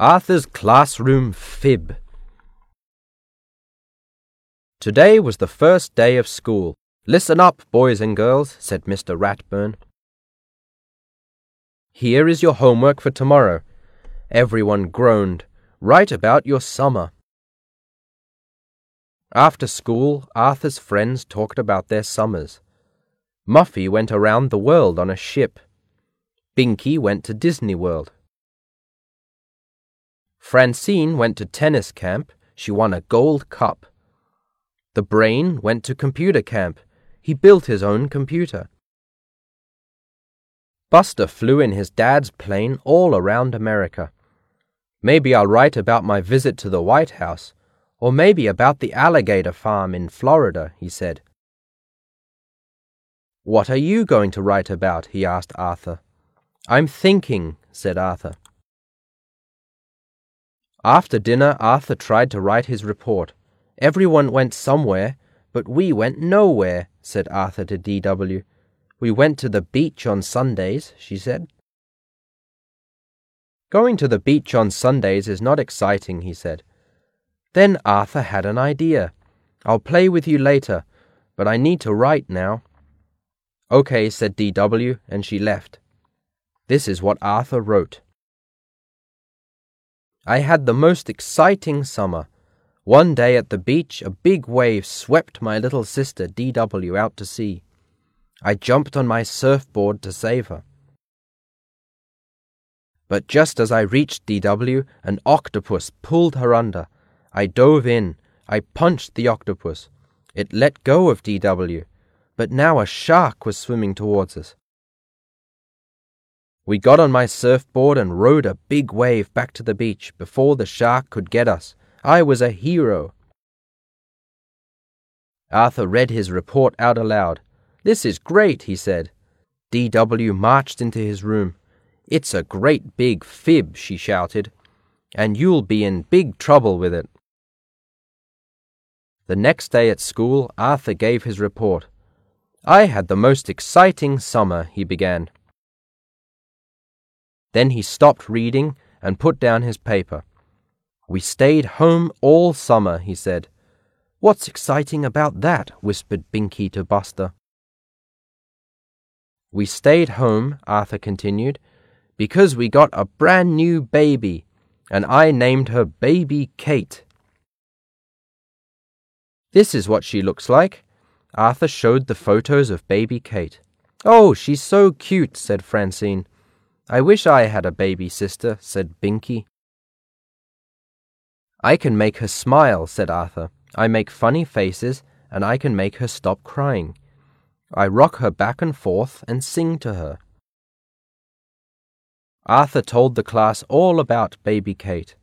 Arthur's Classroom Fib. Today was the first day of school. Listen up, boys and girls, said Mr. Ratburn. Here is your homework for tomorrow. Everyone groaned. Write about your summer. After school, Arthur's friends talked about their summers. Muffy went around the world on a ship. Binky went to Disney World. Francine went to tennis camp. She won a gold cup. The brain went to computer camp. He built his own computer. Buster flew in his dad's plane all around America. Maybe I'll write about my visit to the White House, or maybe about the alligator farm in Florida, he said. What are you going to write about? he asked Arthur. I'm thinking, said Arthur. After dinner, Arthur tried to write his report. Everyone went somewhere, but we went nowhere, said Arthur to D.W. We went to the beach on Sundays, she said. Going to the beach on Sundays is not exciting, he said. Then Arthur had an idea. I'll play with you later, but I need to write now. Okay, said D.W., and she left. This is what Arthur wrote. I had the most exciting summer. One day at the beach, a big wave swept my little sister D.W. out to sea. I jumped on my surfboard to save her. But just as I reached D.W., an octopus pulled her under. I dove in. I punched the octopus. It let go of D.W., but now a shark was swimming towards us. We got on my surfboard and rode a big wave back to the beach before the shark could get us. I was a hero. Arthur read his report out aloud. This is great, he said. D.W. marched into his room. It's a great big fib, she shouted, and you'll be in big trouble with it. The next day at school, Arthur gave his report. I had the most exciting summer, he began. Then he stopped reading and put down his paper. We stayed home all summer, he said. What's exciting about that? whispered Binky to Buster. We stayed home, Arthur continued, because we got a brand new baby, and I named her Baby Kate. This is what she looks like. Arthur showed the photos of Baby Kate. Oh, she's so cute, said Francine. I wish I had a baby sister, said Binky. I can make her smile, said Arthur. I make funny faces, and I can make her stop crying. I rock her back and forth and sing to her. Arthur told the class all about baby Kate.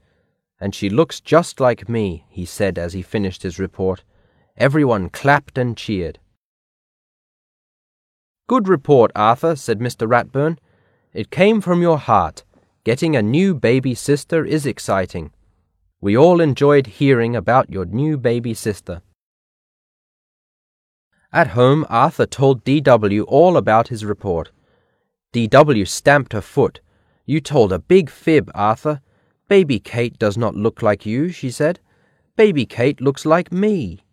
And she looks just like me, he said as he finished his report. Everyone clapped and cheered. Good report, Arthur, said Mr. Ratburn. It came from your heart. Getting a new baby sister is exciting. We all enjoyed hearing about your new baby sister. At home, Arthur told D.W. all about his report. D.W. stamped her foot. You told a big fib, Arthur. Baby Kate does not look like you, she said. Baby Kate looks like me.